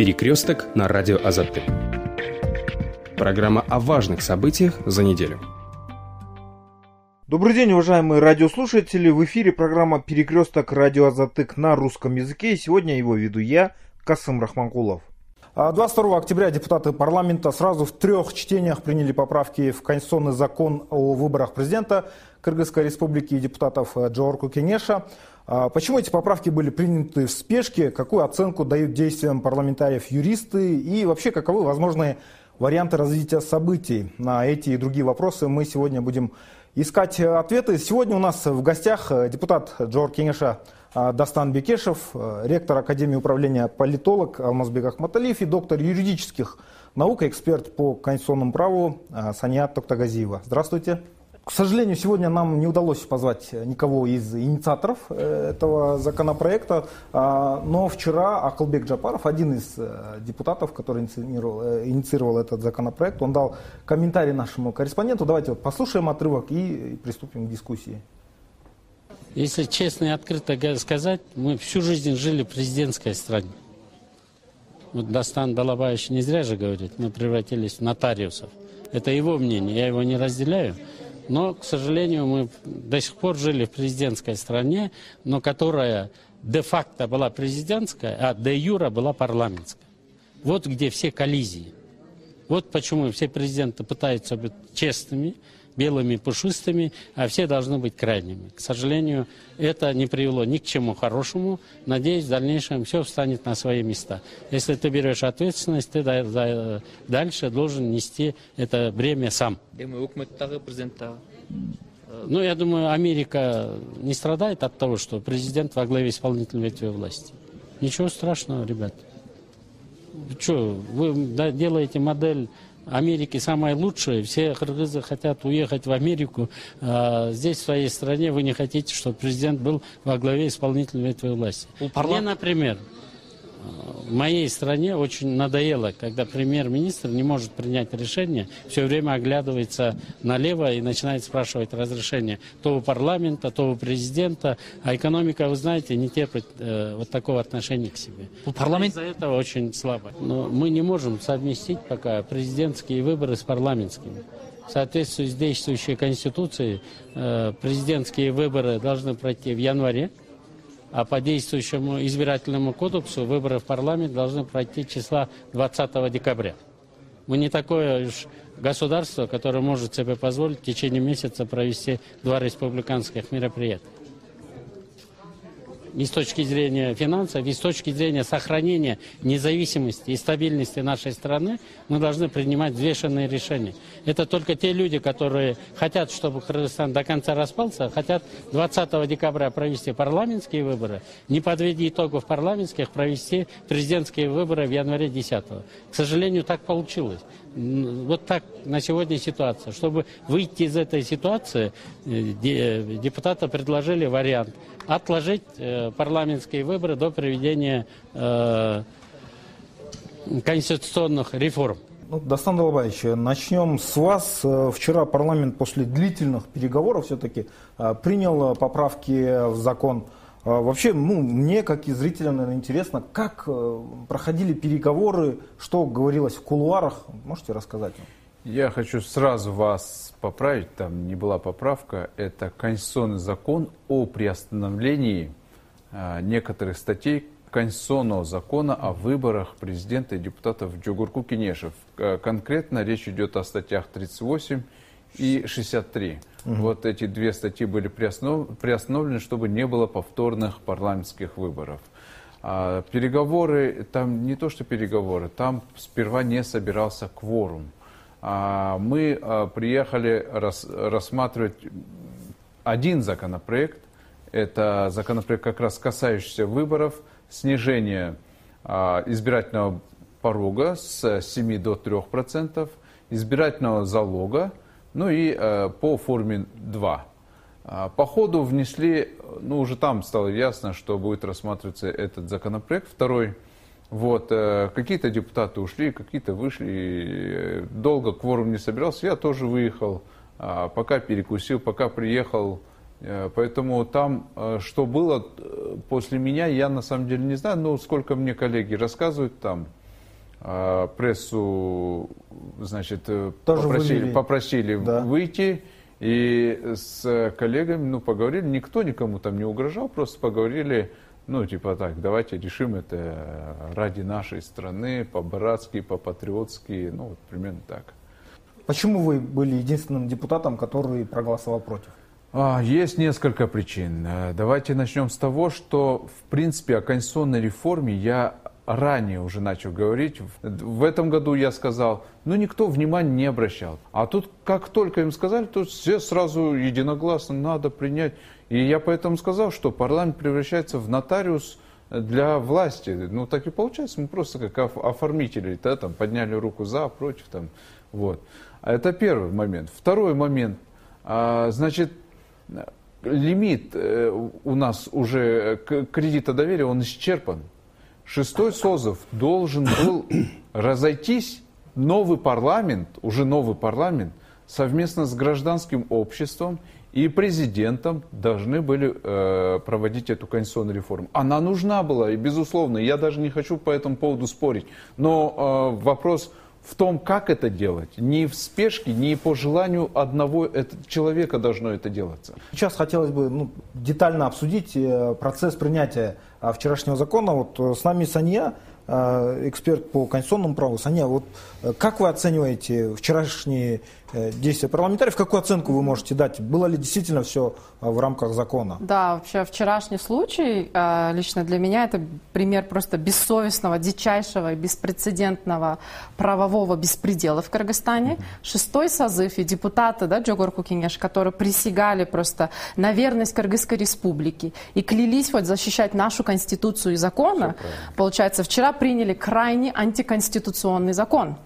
Перекресток на радио Азаты. Программа о важных событиях за неделю. Добрый день, уважаемые радиослушатели. В эфире программа «Перекресток радио Азатык» на русском языке. И сегодня его веду я, Касым Рахманкулов. 22 октября депутаты парламента сразу в трех чтениях приняли поправки в Конституционный закон о выборах президента Кыргызской республики и депутатов Джорку Кенеша. А почему эти поправки были приняты в спешке? Какую оценку дают действиям парламентариев юристы? И вообще, каковы возможные варианты развития событий? На эти и другие вопросы мы сегодня будем искать ответы. Сегодня у нас в гостях депутат Джор Кенеша Дастан Бекешев, ректор Академии управления политолог Алмазбек Ахматалиев и доктор юридических наук, эксперт по конституционному праву Саньят Токтагазиева. Здравствуйте. К сожалению, сегодня нам не удалось позвать никого из инициаторов э, этого законопроекта, а, но вчера Акылбек Джапаров, один из э, депутатов, который инициировал, э, инициировал этот законопроект, он дал комментарий нашему корреспонденту. Давайте вот послушаем отрывок и приступим к дискуссии. Если честно и открыто сказать, мы всю жизнь жили в президентской стране. Вот Дастан Далабаевич не зря же говорит, мы превратились в нотариусов. Это его мнение, я его не разделяю. Но, к сожалению, мы до сих пор жили в президентской стране, но которая де-факто была президентская, а де-юра была парламентская. Вот где все коллизии. Вот почему все президенты пытаются быть честными, белыми пушистыми, а все должны быть крайними. К сожалению, это не привело ни к чему хорошему. Надеюсь, в дальнейшем все встанет на свои места. Если ты берешь ответственность, ты дальше должен нести это бремя сам. Ну, я думаю, Америка не страдает от того, что президент во главе исполнительной ветви власти. Ничего страшного, ребят. Что, вы делаете модель Америки самое лучшее. Все кыргызы хотят уехать в Америку. А здесь, в своей стране, вы не хотите, чтобы президент был во главе исполнительной ветви власти. Мне, например, в моей стране очень надоело, когда премьер-министр не может принять решение, все время оглядывается налево и начинает спрашивать разрешение то у парламента, то у президента. А экономика, вы знаете, не терпит э, вот такого отношения к себе. У парламента из-за этого очень слабо. Но мы не можем совместить пока президентские выборы с парламентскими. В соответствии с действующей Конституцией э, президентские выборы должны пройти в январе а по действующему избирательному кодексу выборы в парламент должны пройти числа 20 декабря. Мы не такое уж государство, которое может себе позволить в течение месяца провести два республиканских мероприятия и с точки зрения финансов, и с точки зрения сохранения независимости и стабильности нашей страны, мы должны принимать взвешенные решения. Это только те люди, которые хотят, чтобы Кыргызстан до конца распался, хотят 20 декабря провести парламентские выборы, не подведя итогов парламентских, провести президентские выборы в январе 10 -го. К сожалению, так получилось. Вот так на сегодня ситуация. Чтобы выйти из этой ситуации, э, депутаты предложили вариант отложить э, парламентские выборы до проведения э, конституционных реформ. Ну, Дастан Долбаевич, начнем с вас. Вчера парламент после длительных переговоров все-таки принял поправки в закон вообще, ну, мне, как и зрителям, наверное, интересно, как э, проходили переговоры, что говорилось в кулуарах. Можете рассказать? Я хочу сразу вас поправить, там не была поправка, это Конституционный закон о приостановлении а, некоторых статей Конституционного закона о выборах президента и депутатов Джугурку Кенешев. Конкретно речь идет о статьях 38 и 63. Угу. Вот эти две статьи были приоснов... приостановлены, чтобы не было повторных парламентских выборов. А, переговоры, там не то что переговоры, там сперва не собирался кворум. А, мы а, приехали рас, рассматривать один законопроект, это законопроект как раз касающийся выборов, снижение а, избирательного порога с 7 до 3 процентов, избирательного залога, ну и э, по форме 2. А, по ходу внесли, ну уже там стало ясно, что будет рассматриваться этот законопроект второй. Вот, э, какие-то депутаты ушли, какие-то вышли. Долго кворум не собирался, я тоже выехал, а, пока перекусил, пока приехал. Э, поэтому там, э, что было после меня, я на самом деле не знаю, но сколько мне коллеги рассказывают там, прессу, значит, э, Тоже попросили, вывели. попросили Да. выйти. И с коллегами, ну, поговорили, никто никому там не угрожал, просто поговорили, ну, типа так, давайте решим это ради нашей страны, по-братски, по-патриотски, ну, вот примерно так. Почему вы были единственным депутатом, который проголосовал против? А, Есть несколько причин. Э, Давайте начнем с того, что, в принципе, о конституционной реформе я ранее уже начал говорить. В этом году я сказал, ну, никто внимания не обращал. А тут, как только им сказали, то все сразу единогласно надо принять. И я поэтому сказал, что парламент превращается в нотариус для власти. Ну, так и получается, мы просто как оф- оформители, да, там, подняли руку за, против, там, вот. Это первый момент. Второй момент, а, значит, лимит э, у нас уже кредита доверия, он исчерпан. Шестой созыв должен был разойтись, новый парламент, уже новый парламент, совместно с гражданским обществом и президентом должны были э, проводить эту конституционную реформу. Она нужна была, и безусловно, я даже не хочу по этому поводу спорить. Но э, вопрос в том, как это делать. Не в спешке, не по желанию одного человека должно это делаться. Сейчас хотелось бы ну, детально обсудить э, процесс принятия а, вчерашнего закона. Вот э, с нами Санья, эксперт по конституционному праву. Санья, вот э, как вы оцениваете вчерашние э, действия парламентариев? Какую оценку вы можете дать? Было ли действительно все в рамках закона? Да, вообще вчерашний случай э, лично для меня это пример просто бессовестного, дичайшего и беспрецедентного правового беспредела в Кыргызстане. Шестой созыв и депутаты, да, Джогор Кукинеш, которые присягали просто на верность Кыргызской республике и клялись вот защищать нашу конституцию и закона, получается, вчера приняли крайне антиконституционный закон.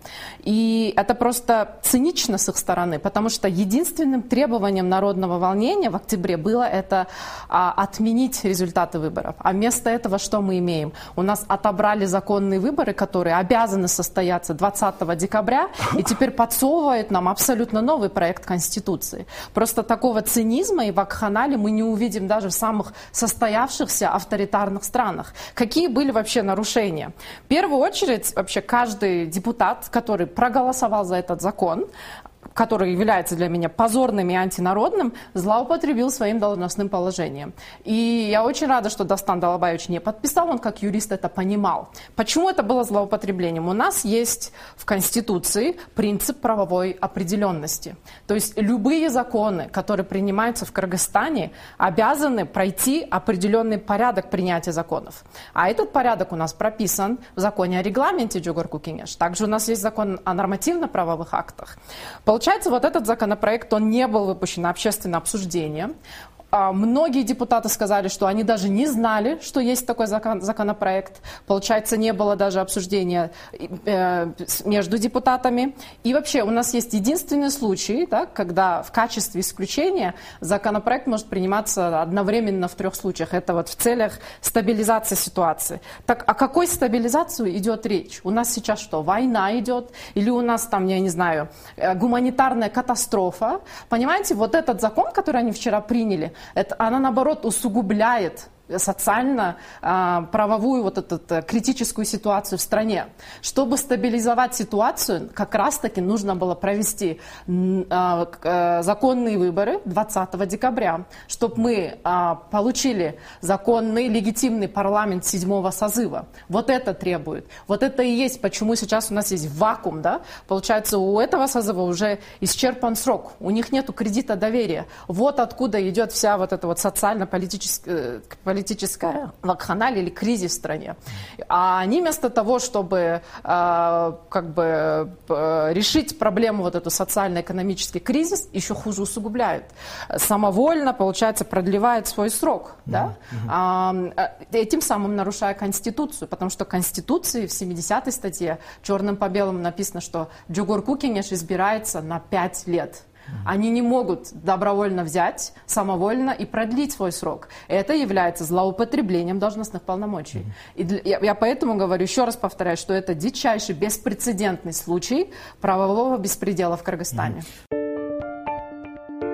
И это просто цинично с их стороны, потому что единственным требованием народного волнения в октябре было это а, отменить результаты выборов. А вместо этого что мы имеем? У нас отобрали законные выборы, которые обязаны состояться 20 декабря, и теперь подсовывают нам абсолютно новый проект Конституции. Просто такого цинизма и вакханалии мы не увидим даже в самых состоявшихся авторитарных странах. Какие были вообще нарушения? В первую очередь, вообще каждый депутат, который проголосовал за этот закон, который является для меня позорным и антинародным, злоупотребил своим должностным положением. И я очень рада, что Дастан Далабаевич не подписал, он как юрист это понимал. Почему это было злоупотреблением? У нас есть в Конституции принцип правовой определенности. То есть любые законы, которые принимаются в Кыргызстане, обязаны пройти определенный порядок принятия законов. А этот порядок у нас прописан в законе о регламенте Джугурку Кенеш. Также у нас есть закон о нормативно-правовых актах. Получается, вот этот законопроект, он не был выпущен на общественное обсуждение. А, Многие депутаты сказали, что они даже не знали, что есть такой закон- законопроект. Получается, не было даже обсуждения э, между депутатами. И вообще, у нас есть единственный случай, да, когда в качестве исключения законопроект может приниматься одновременно в трех случаях. Это вот в целях стабилизации ситуации. Так о какой стабилизации идет речь? У нас сейчас что, война идет? Или у нас там, я не знаю, э, гуманитарная катастрофа? Понимаете, вот этот закон, который они вчера приняли, это, она наоборот усугубляет социально-правовую вот эту э, критическую ситуацию в стране. Чтобы стабилизовать ситуацию, как раз-таки нужно было провести а, э, законные выборы 20 декабря, чтобы мы а, получили законный, легитимный парламент седьмого созыва. Вот это требует. Вот это и есть, почему сейчас у нас есть вакуум. Да? Получается, у этого созыва уже исчерпан срок. У них нет кредита доверия. Вот откуда идет вся вот эта вот социально-политическая политическая вакханалия или кризис в стране. А они вместо того, чтобы э, как бы э, решить проблему вот эту социально-экономический кризис, еще хуже усугубляют. Самовольно, получается, продлевает свой срок, да? А, э, этим самым нарушая Конституцию, потому что в Конституции в 70-й статье черным по белому написано, что Джугур Кукинеш избирается на 5 лет. Они не могут добровольно взять, самовольно и продлить свой срок. Это является злоупотреблением должностных полномочий. И для- я, я поэтому говорю, еще раз повторяю, что это дичайший, беспрецедентный случай правового беспредела в Кыргызстане.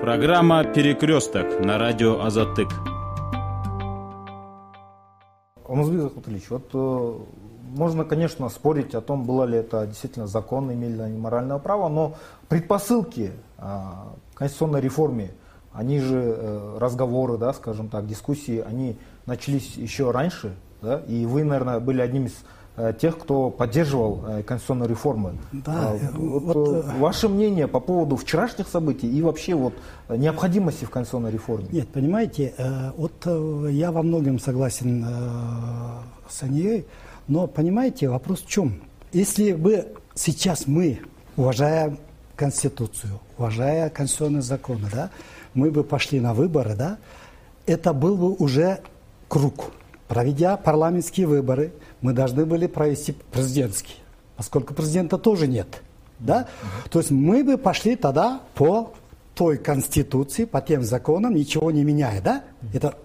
Программа «Перекресток» на радио «Азатык». Алмазбек Захматуллич, вот э, можно, конечно, спорить о том, было ли это действительно закон, имели ли они моральное право, но предпосылки конституционной реформе, они же э, разговоры, да, скажем так, дискуссии, они начались еще раньше, да, и вы, наверное, были одним из э, тех, кто поддерживал э, конституционные реформы. Да, А, вот, вот, ваше мнение по поводу вчерашних событий и вообще вот необходимости в конституционной реформе? Нет, понимаете, вот я во многом согласен с Анией, но понимаете, вопрос в чем? Если бы сейчас мы, уважая Конституцию, уважая конституционные законы, да, мы бы пошли на выборы, да, это был бы уже круг. Проведя парламентские выборы, мы должны были провести президентские, поскольку президента тоже нет. Да? То есть мы бы пошли тогда по той конституции, по тем законам, ничего не меняя. Да? Это,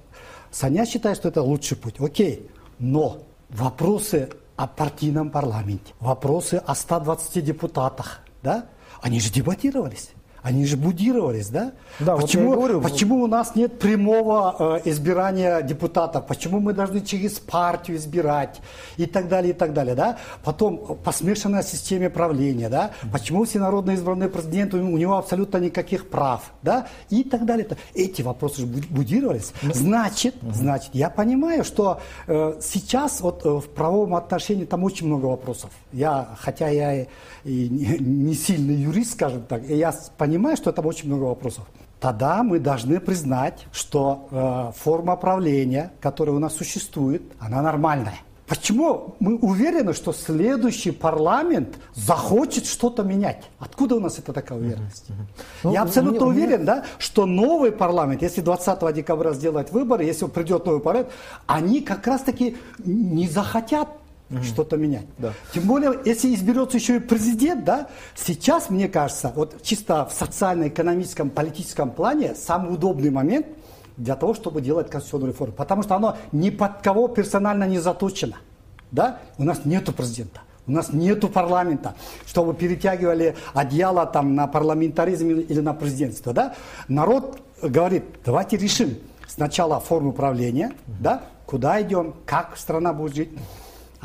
Саня считает, что это лучший путь. Окей. Но вопросы о партийном парламенте, вопросы о 120 депутатах, да? Они же дебатировались. Они же будировались, да? Да, вот почему, я и говорю. почему у нас нет прямого э, избирания депутатов? Почему мы должны через партию избирать? И так далее, и так далее, да? Потом по смешанной системе правления, да? Почему всенародно избранный президент, у него абсолютно никаких прав, да? И так далее. Эти вопросы же буд- будировались. Значит, значит, я понимаю, что э, сейчас вот э, в правовом отношении там очень много вопросов. Я, хотя я и, не, не сильный юрист, скажем так, я с- понимаю, что там очень много вопросов. Тогда мы должны признать, что э, форма правления, которая у нас существует, она нормальная. Почему мы уверены, что следующий парламент захочет что-то менять? Откуда у нас это такая уверенность? Ну, Я абсолютно мне- мне- уверен, да, что новый парламент, если 20 декабря сделать выборы, если придет новый парламент, они как раз-таки не захотят что-то менять. Да. Тем более, если изберется еще и президент, да, сейчас, мне кажется, вот чисто в социально-экономическом, политическом плане самый удобный момент для того, чтобы делать конституционную реформу. Потому что оно ни под кого персонально не заточено. Да? У нас нету президента. У нас нету парламента, чтобы перетягивали одеяло там, на парламентаризм или или на президентство. Да? Народ говорит, давайте решим сначала форму правления, да? куда идем, как страна будет жить.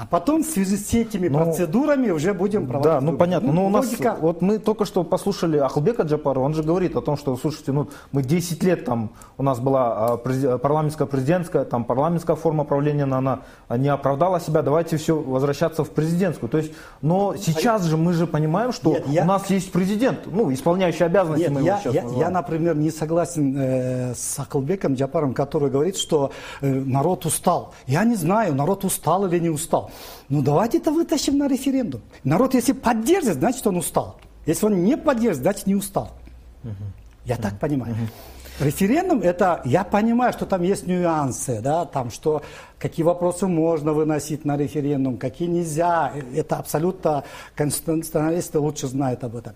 А потом в связи с этими Ну, процедурами уже будем проводить. Да, ну выборы. понятно. Но у нас, логика. вот мы только что послушали Ахлбека Джапарова, он же говорит о том, что, слушайте, ну мы 10 лет там, у нас была а, парламентская президентская, там парламентская форма правления, но она не оправдала себя, давайте все возвращаться в президентскую. То есть, но сейчас же мы же понимаем, что Нет, я- у нас есть президент, ну, исполняющий обязанности Нет, мы его я, сейчас я, называем. я, например, не согласен э, с Акылбеком Джапаром, который говорит, что э, народ устал. Я не знаю, народ устал или не устал. Ну давайте это вытащим на референдум. Народ, если поддержит, значит он устал. Если он не поддержит, значит не устал. Я так понимаю. Референдум это, я понимаю, что там есть нюансы, да, там что, какие вопросы можно выносить на референдум, какие нельзя, это абсолютно конституционалисты лучше знают об этом.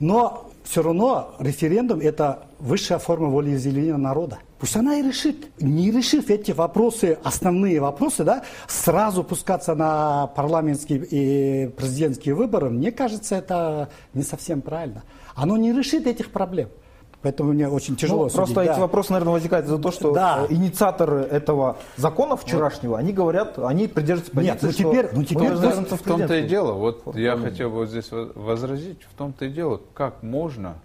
Но все равно референдум это высшая форма волеизъявления народа. Пусть она и решит. Не решив эти вопросы, основные вопросы, да, сразу пускаться на парламентские и президентские выборы, мне кажется, это не совсем правильно. Оно не решит этих проблем. Поэтому мне очень тяжело Ну, судить, просто да. эти вопросы, наверное, возникают из-за того, что Да. инициаторы этого закона вчерашнего, они говорят, они придерживаются позиции, Нет, ну теперь- ну теперь пусть- вернуться В том-то и дело. Вот Форму я хотел бы вот здесь воз- возразить. В том-то и дело, как можно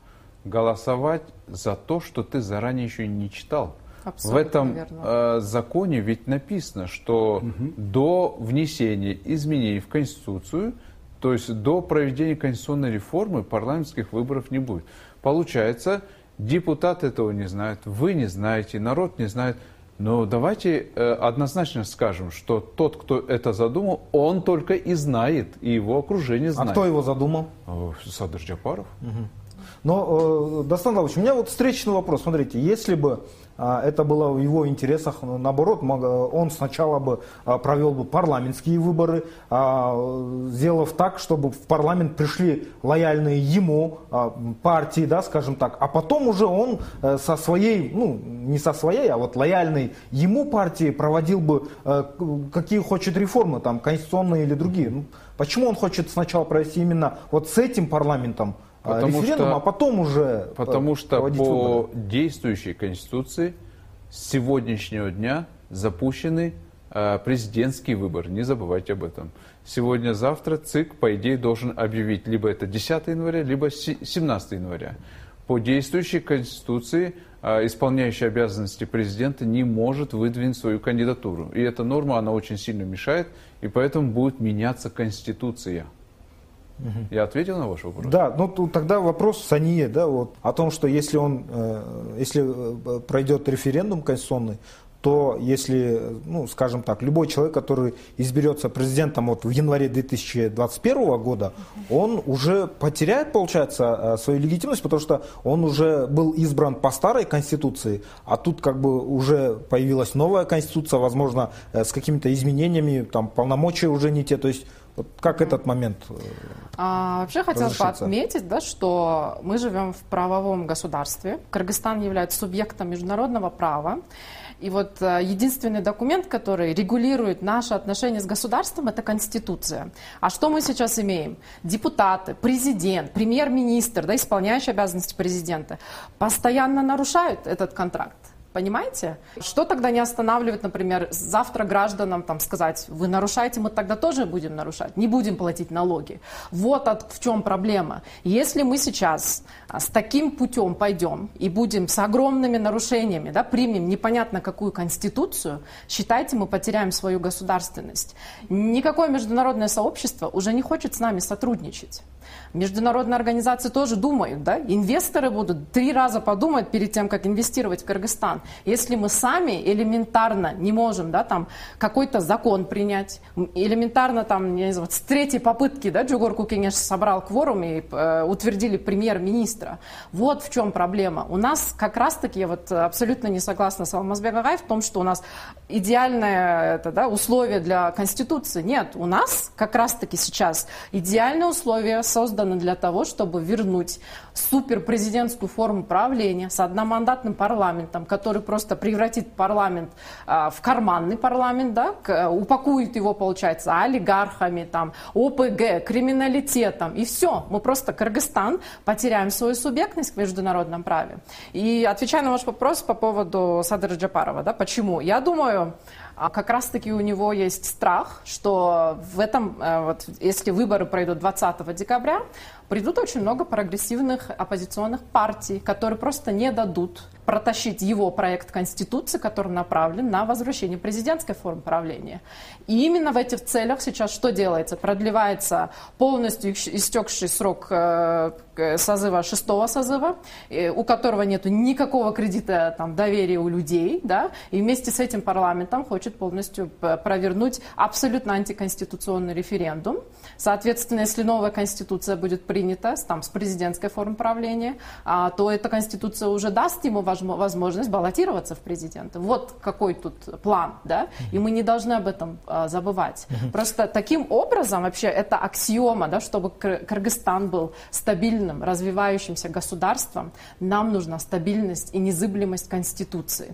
голосовать за то, что ты заранее еще не читал. Абсолютно в этом верно. э, законе ведь написано, что до внесения изменений в Конституцию, то есть до проведения конституционной реформы парламентских выборов не будет. Получается, депутаты этого не знают, вы не знаете, народ не знает. Но давайте э, однозначно скажем, что тот, кто это задумал, он только и знает, и его окружение А знает. кто его задумал? Э, Садыр Джапаров. Но, э, Иванович, у меня вот встречный вопрос. Смотрите, если бы а, это было в его интересах, ну, наоборот, мог- он сначала бы а, провел бы парламентские выборы, а, сделав так, чтобы в парламент пришли лояльные ему а, партии, да, скажем так, а потом уже он э, со своей, ну, не со своей, а вот лояльной ему партии проводил бы э, какие хочет реформы, там, конституционные или другие. Ну, Почему он хочет сначала провести именно вот с этим парламентом Потому референдум, что- а потом уже Потому что по выборы. действующей Конституции с сегодняшнего дня запущены э, президентский выбор. Не забывайте об этом. Сегодня-завтра ЦИК, по идее, должен объявить либо это 10 января, либо 17 января. По действующей Конституции э, исполняющий обязанности президента не может выдвинуть свою кандидатуру. И эта норма, она очень сильно мешает, и поэтому будет меняться Конституция. Угу. Я ответил на ваш вопрос? Да, ну тут тогда вопрос Сание, да, вот, о том, что если он, э, если э, пройдет референдум конституционный, то если, ну, скажем так, любой человек, который изберется президентом вот в январе 2021 года, он уже потеряет, получается, э, свою легитимность, потому что он уже был избран по старой конституции, а тут как бы уже появилась новая конституция, возможно, с какими-то изменениями, там полномочия уже не те, то есть вот как этот момент? Э, а, вообще хотелось бы отметить, да, что мы живем в правовом государстве. Кыргызстан является субъектом международного права. И вот э, единственный документ, который регулирует наши отношения с государством, это Конституция. А что мы сейчас имеем? Депутаты, президент, премьер-министр, да, исполняющий обязанности президента, постоянно нарушают этот контракт. Понимаете? Что тогда не останавливает, например, завтра гражданам там, сказать, вы нарушаете, мы тогда тоже будем нарушать, не будем платить налоги. Вот от, в чем проблема. Если мы сейчас а, с таким путем пойдем и будем с огромными нарушениями, да, примем непонятно какую конституцию, считайте, мы потеряем свою государственность. Никакое международное сообщество уже не хочет с нами сотрудничать. Международные организации тоже думают, да? Инвесторы будут три раза подумать перед тем, как инвестировать в Кыргызстан. Если мы сами элементарно не можем, да, там какой-то закон принять, элементарно там, не знаю, с третьей попытки, да, Джугор Кукинеш собрал кворум и э, утвердили премьер-министра. Вот в чем проблема. У нас как раз-таки, я вот абсолютно не согласна с Алмазбек Агай в том, что у нас идеальное это, да, условие для Конституции. Нет, у нас как раз-таки сейчас идеальные условия созданы созданы для того, чтобы вернуть суперпрезидентскую форму правления с одномандатным парламентом, который просто превратит парламент а, в карманный парламент, да, к, упакует его, получается, олигархами, там, ОПГ, криминалитетом, и все. Мы просто, Кыргызстан, потеряем свою субъектность в международном праве. И отвечая на ваш вопрос по поводу Садыра Джапарова, да, почему? Я думаю, а как раз-таки у него есть страх, что в этом, э, вот, если выборы пройдут 20 декабря, придут очень много прогрессивных оппозиционных партий, которые просто не дадут протащить его проект Конституции, который направлен на возвращение президентской формы правления. И именно в этих целях сейчас что делается? Продлевается полностью истекший срок э, созыва, шестого созыва, э, у которого нет никакого кредита там, доверия у людей, да, и вместе с этим парламентом хочет полностью провернуть абсолютно антиконституционный референдум. Соответственно, если новая конституция будет принята там, с президентской формой правления, а, то эта конституция уже даст ему возможность баллотироваться в президенты. Вот какой тут план, да, и мы не должны об этом а, забывать. Просто таким образом вообще это аксиома, да, чтобы Кыргызстан был стабильным, развивающимся государством, нам нужна стабильность и незыблемость Конституции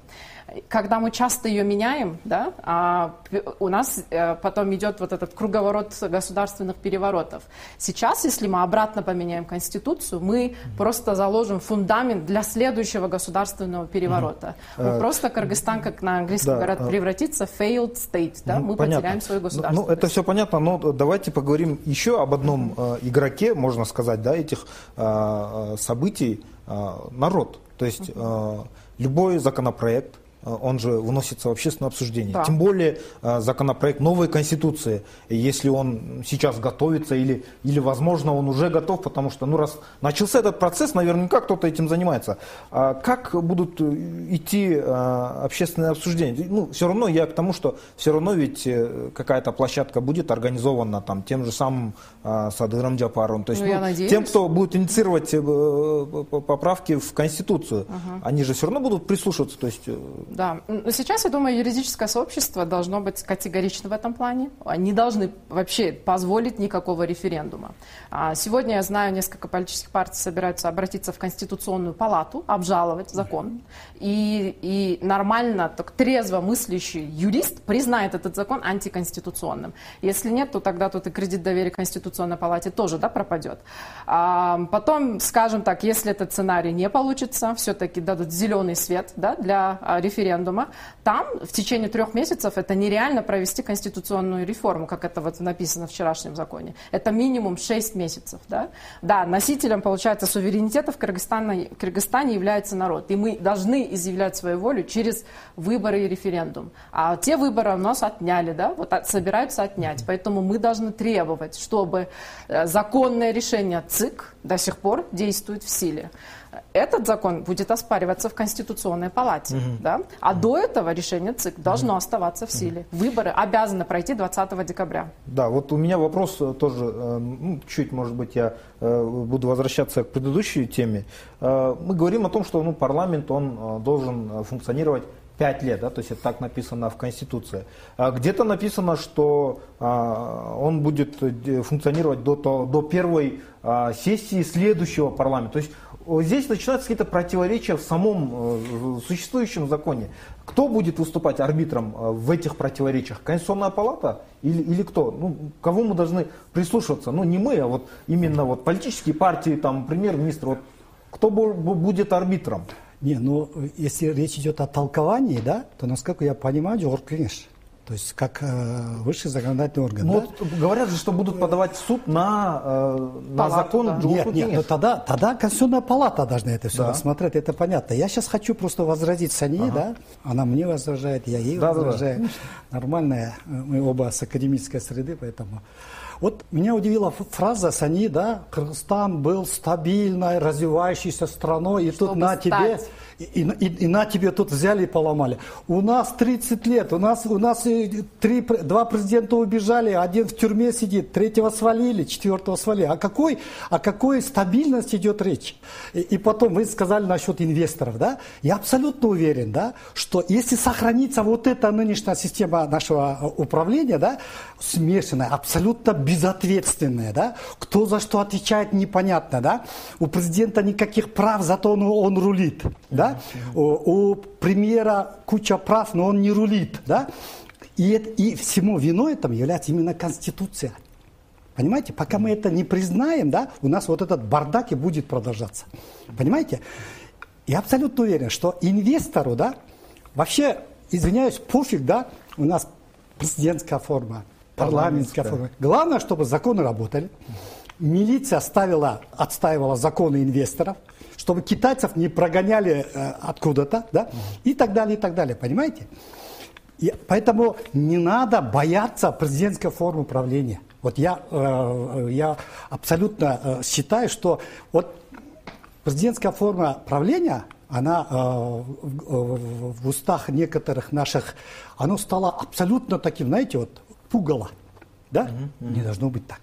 когда мы часто ее меняем, да, а у нас э, потом идет вот этот круговорот государственных переворотов. Сейчас, если мы обратно поменяем Конституцию, мы просто заложим фундамент для следующего государственного переворота. Mm-hmm. Мы просто Кыргызстан, как на английском да, говорят, превратится в failed state, да, мы понятно. потеряем свою государственность. Ну, это все понятно, но давайте поговорим еще об одном э, игроке, можно сказать, да, этих э, событий, э, народ. То есть э, любой законопроект, он же выносится в общественное обсуждение. Да. Тем более э, законопроект новой Конституции, если он сейчас готовится или, или, возможно, он уже готов, потому что, ну, раз начался этот процесс, наверняка кто-то этим занимается. А как будут э, идти общественные обсуждения? Ну, все равно я к тому, что все равно ведь какая-то площадка будет организована там тем же самым Садыром Джапаровым. То есть, ну, ну, тем, кто будет инициировать поправки в Конституцию, угу. они же все равно будут прислушиваться. То есть, да. Сейчас, я думаю, юридическое сообщество должно быть категорично в этом плане. Они должны вообще позволить никакого референдума. А сегодня, я знаю, несколько политических партий собираются обратиться в Конституционную палату, обжаловать закон. И, и нормально, так трезво мыслящий юрист признает этот закон антиконституционным. Если нет, то тогда тут и кредит доверия Конституционной палате тоже да, пропадет. А потом, скажем так, если этот сценарий не получится, все-таки дадут зеленый свет да, для референдума, референдума, там в течение трех месяцев это нереально провести конституционную реформу, как это вот написано в вчерашнем законе. Это минимум 6 месяцев. Да, да носителем, получается, суверенитета в Кыргызстане, в Кыргызстане является народ. И мы должны изъявлять свою волю через выборы и референдум. А те выборы у нас отняли, да, вот собираются отнять. Поэтому мы должны требовать, чтобы э, законное решение ЦИК до сих пор действует в силе этот закон будет оспариваться в Конституционной палате. Угу. Да? А угу. до этого решение ЦИК должно угу. оставаться в силе. Выборы обязаны пройти 20 декабря. Да, вот у меня вопрос э, тоже, э, ну, чуть, может быть, я э, буду возвращаться к предыдущей теме. Мы говорим о том, что ну, парламент он должен функционировать 5 лет, да, то есть это так написано в Конституции. А где-то написано, что а, он будет функционировать до, до первой а, сессии следующего парламента. То есть здесь начинаются какие-то противоречия в самом э, существующем законе. Кто будет выступать арбитром э, в этих противоречиях? Конституционная палата или, или кто? Ну, кого мы должны прислушиваться? Ну, не мы, а вот именно вот политические партии, там, премьер-министр. Вот кто будет арбитром? Не, ну, если речь идет о толковании, да, то, насколько я понимаю, Джордж Клиниш то есть как э, высший законодательный орган. Ну, да? вот говорят же, что будут подавать в суд на, э, на закон да. Нет, нет, но тогда, тогда Конституционная палата должна это все да. рассмотреть, это понятно. Я сейчас хочу просто возразить Сани, ага. да, она мне возражает, я ей да, возражаю. Да, да. Нормальная, мы оба с академической среды, поэтому... Вот меня удивила фраза Сани, да, Кыргызстан был стабильной, развивающейся страной, и Чтобы тут на стать. тебе и, и, и на тебе тут взяли и поломали. У нас 30 лет, у нас, у нас три, два президента убежали, один в тюрьме сидит, третьего свалили, четвертого свалили. О какой, о какой стабильности идет речь? И, и потом вы сказали насчет инвесторов, да? Я абсолютно уверен, да, что если сохранится вот эта нынешняя система нашего управления, да, смешанная, абсолютно безответственная, да, кто за что отвечает, непонятно, да, у президента никаких прав, зато он, он рулит, да, у, у премьера куча прав, но он не рулит, да? И, это, и всему виной этому является именно Конституция. Понимаете, пока мы это не признаем, да, у нас вот этот бардак и будет продолжаться. Понимаете? Я абсолютно уверен, что инвестору, да, вообще, извиняюсь, пофиг, да, у нас президентская форма, парламентская форма. Главное, чтобы законы работали. Милиция ставила, отстаивала законы инвесторов чтобы китайцев не прогоняли э, откуда-то, да, и так далее, и так далее, понимаете? И поэтому не надо бояться президентской формы правления. Вот я, э, я абсолютно э, считаю, что вот президентская форма правления, она э, в, в устах некоторых наших, она стала абсолютно таким, знаете, вот пугало. Да? Mm-hmm. Не должно быть так.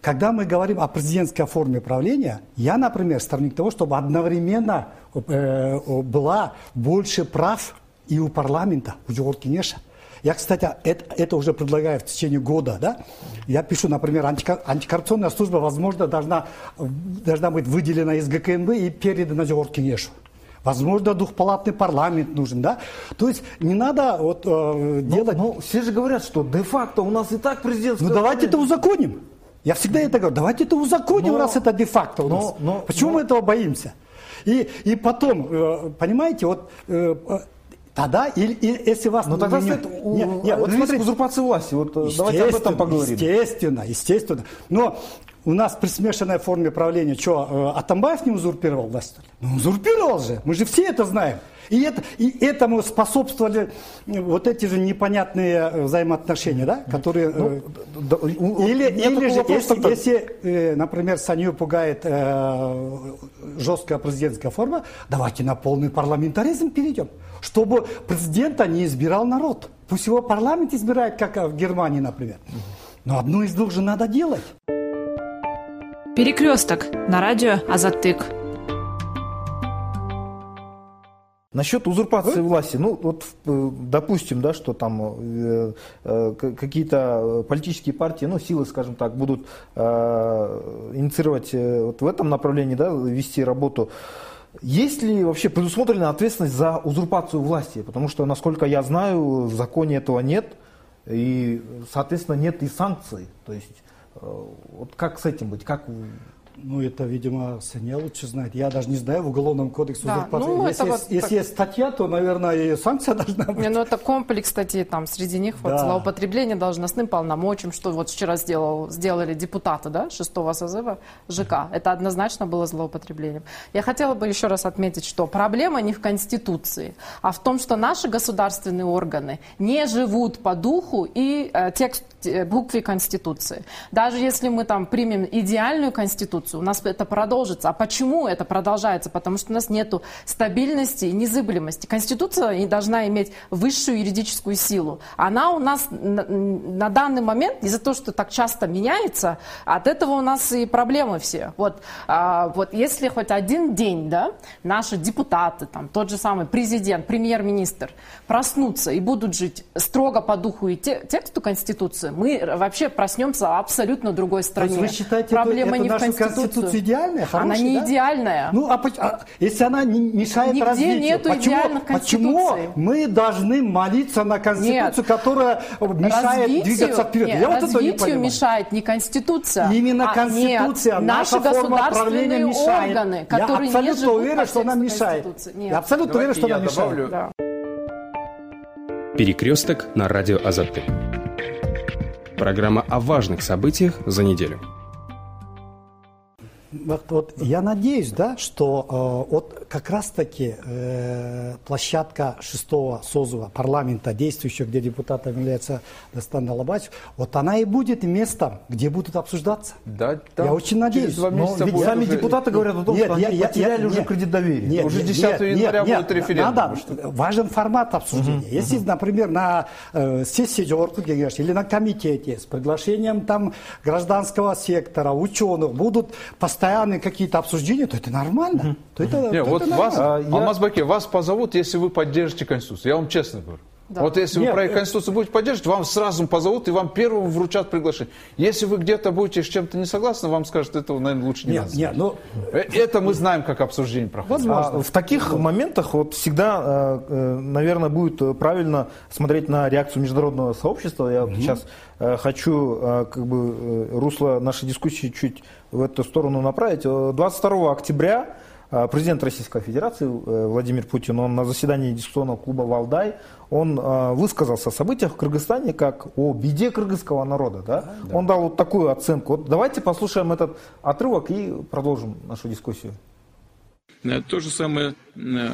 Когда мы говорим о президентской форме правления, я, например, сторонник того, чтобы одновременно э, была больше прав и у парламента, у Джордж Кенеша. Я, кстати, это, это уже предлагаю в течение года. Да? Я пишу, например, антикоррупционная служба, возможно, должна, должна быть выделена из ГКНБ и передана Джордж Кенешу. Возможно, двухпалатный парламент нужен, да? То есть не надо вот э, делать... Но, но все же говорят, что де-факто у нас и так президентская... Ну давайте это узаконим. Я всегда это говорю, давайте это узаконим, но, раз это де-факто у нас. Но, но, Почему но... мы этого боимся? И, и потом, э, понимаете, вот э, э, Тогда, или, или, если вас... Но тогда не, стоит не, не, вот смотрите, узурпации власти. Вот давайте об этом поговорим. Естественно, естественно. Но у нас при смешанной форме правления, что, Атамбаев не узурпировал власть? Ну, узурпировал же, мы же все это знаем. И, это, и этому способствовали вот эти же непонятные э, взаимоотношения, да, которые... Ну, э, или или же, если, если, э, например, Саню пугает э, жесткая президентская форма, давайте на полный парламентаризм перейдем, чтобы президента не избирал народ. Пусть его парламент избирает, как в Германии, например. Но одно из двух же надо делать. Перекресток на радио Азатык. Насчет узурпации власти, ну вот э, допустим, да, что там э, э, какие-то политические партии, ну силы, скажем так, будут э, инициировать э, вот в этом направлении, да, вести работу. Есть ли вообще предусмотрена ответственность за узурпацию власти? Потому что, насколько я знаю, в законе этого нет, и, соответственно, нет и санкций. То есть, вот как с этим быть? Как Ну, это, видимо, Саня лучше знает. Я даже не знаю в Уголовном кодексе Да, узурпации. ну, если есть, вот если так. есть статья, то, наверное, и санкция должна быть. Не, ну это комплекс статей, там среди них вот Да. злоупотребление должностным полномочиям, что вот вчера сделал, сделали депутаты, да, шестого созыва ЖК. Это однозначно было злоупотреблением. Я хотела бы еще раз отметить, что проблема не в Конституции, а в том, что наши государственные органы не живут по духу и э, текст, э, букве Конституции. Даже если мы там примем идеальную Конституцию, у нас это продолжится. А почему это продолжается? Потому что у нас нет стабильности и незыблемости. Конституция должна иметь высшую юридическую силу. Она у нас на, на данный момент, из-за того, что так часто меняется, от этого у нас и проблемы все. Вот, а, вот если хоть один день да, наши депутаты, там, тот же самый президент, премьер-министр проснутся и будут жить строго по духу и те- тексту Конституции, мы вообще проснемся в абсолютно другой То стране. есть вы считаете, Проблема это, не в наша Конституции. Конституция идеальная, Она хорошая, не да? идеальная. Ну, а, а если она не мешает Нигде развитию, нету почему, почему мы должны молиться на Конституцию, Нет. которая мешает развитию, двигаться вперед? нет, Я вот это не развитию понимаю. мешает не Конституция. Именно а- Конституция, нет, наша наши форма правления государственные мешает. органы, Я которые не абсолютно живут уверен, что она мешает. Я абсолютно уверен, что она я мешает. добавлю. Да. Перекресток на радио Азаты. Программа о важных событиях за неделю. Вот, вот я надеюсь, да, что э, вот как раз-таки э, площадка шестого созыва парламента, действующего, где депутатом является Дастан Алабач, вот она и будет местом, где будут обсуждаться. Да, Я очень надеюсь. Через два Но ведь сами уже- депутаты говорят о том, что они потеряли уже кредит доверия. Нет, Уже нет, 10 нет, января нет, будет нет, референдум. Надо, важен формат обсуждения. Если, например, на э, сессии Джорку или на комитете с приглашением там гражданского сектора, ученых будут постоянные какие-то обсуждения, то это нормально. То это, Не, то вот это вас, нормально. А, я- Алмаз Баке, вас позовут, если вы поддержите Конституцию. Я вам честно говорю. Да. Вот если Нет, вы проект э- Конституции будете поддерживать, вам сразу позовут и вам первым вручат приглашение. Если вы где-то будете с чем-то не согласны, вам скажут, этого, наверное, лучше не Нет, надо. нет, ну, Э, Это мы знаем, как обсуждение проходит. А в таких моментах вот всегда, э, наверное, будет правильно смотреть на реакцию международного сообщества. Я вот сейчас хочу как бы русло нашей дискуссии чуть в эту сторону направить. Э, 22 октября президент Российской Федерации э, Владимир Путин, он на заседании дискуссионного клуба «Валдай», он э, высказался о событиях в Кыргызстане как о беде кыргызского народа. Да? Он дал вот такую оценку. Вот давайте послушаем этот отрывок и продолжим нашу дискуссию. Э, То же самое э,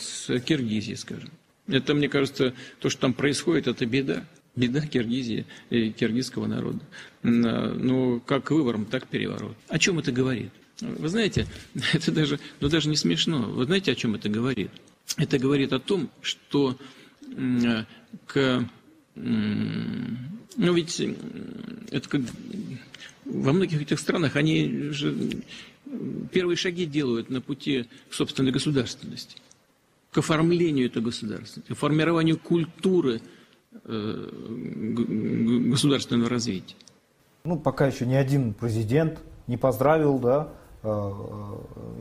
с Киргизией, скажем. Это, мне кажется, то, что там происходит, это беда. Беда Киргизии и киргизского народа. Ну, как выбором, так переворот. О чем это говорит? Вы знаете, это даже, ну, даже не смешно. Вы знаете, о чем это говорит? Это говорит о том, что э, к... Ну, ведь это как... Во многих этих странах они же первые шаги делают на пути к собственной государственности, к оформлению этой государственности, к формированию культуры э, государственного развития. ну, пока еще ни один президент не поздравил, да,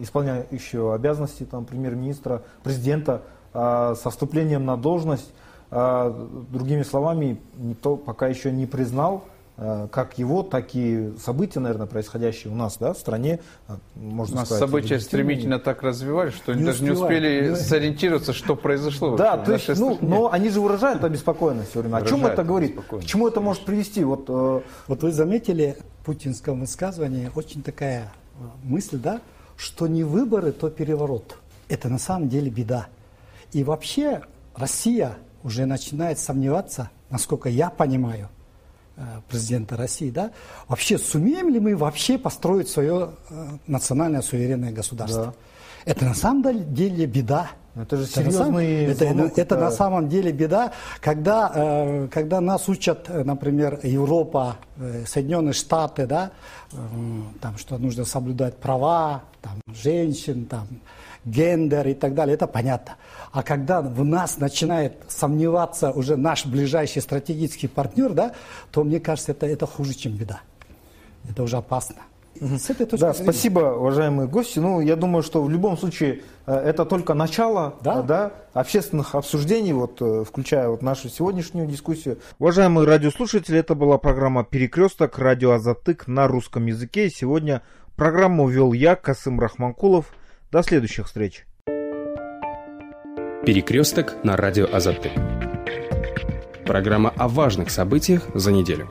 исполняющего обязанности там, премьер-министра, президента э, со вступлением на должность. Э, Другими словами, никто пока еще не признал э, как его, так и события, наверное, происходящие у нас да, в стране. э, У Можно нас сказать, события стремительно так развивались, что они Не даже не успели Не- сориентироваться, что произошло. Да, то есть, ну, но они же выражают обеспокоенность все время. О чем это говорит? К чему это может привести? Вот, э, Вот вы заметили в путинском высказывании очень такая э, мысль, да, что не выборы, то переворот. Это на самом деле беда. И вообще Россия уже начинает сомневаться, насколько я понимаю, э, президента России, да, вообще сумеем ли мы вообще построить свое э, национальное суверенное государство? Это на самом деле беда. Это же серьезный это, звонок, это да. на самом деле беда, когда, э, когда нас учат, э, например, Европа, э, Соединенные Штаты, да, э, там, что нужно соблюдать права там, женщин, там, гендер и так далее, это понятно. А когда в нас начинает сомневаться уже наш ближайший стратегический партнер, да, то мне кажется, это, это хуже, чем беда. Это уже опасно. С этой точки Да, зрения. спасибо, уважаемые гости. Ну, я думаю, что в любом случае э, это только начало Да. э, да, общественных обсуждений, вот, э, включая вот нашу сегодняшнюю дискуссию. Уважаемые радиослушатели, это была программа «Перекресток», радио «Азатык» на русском языке. И сегодня Программу вел я, Касым Рахманкулов. До следующих встреч. Перекресток на радио Азаты. Программа о важных событиях за неделю.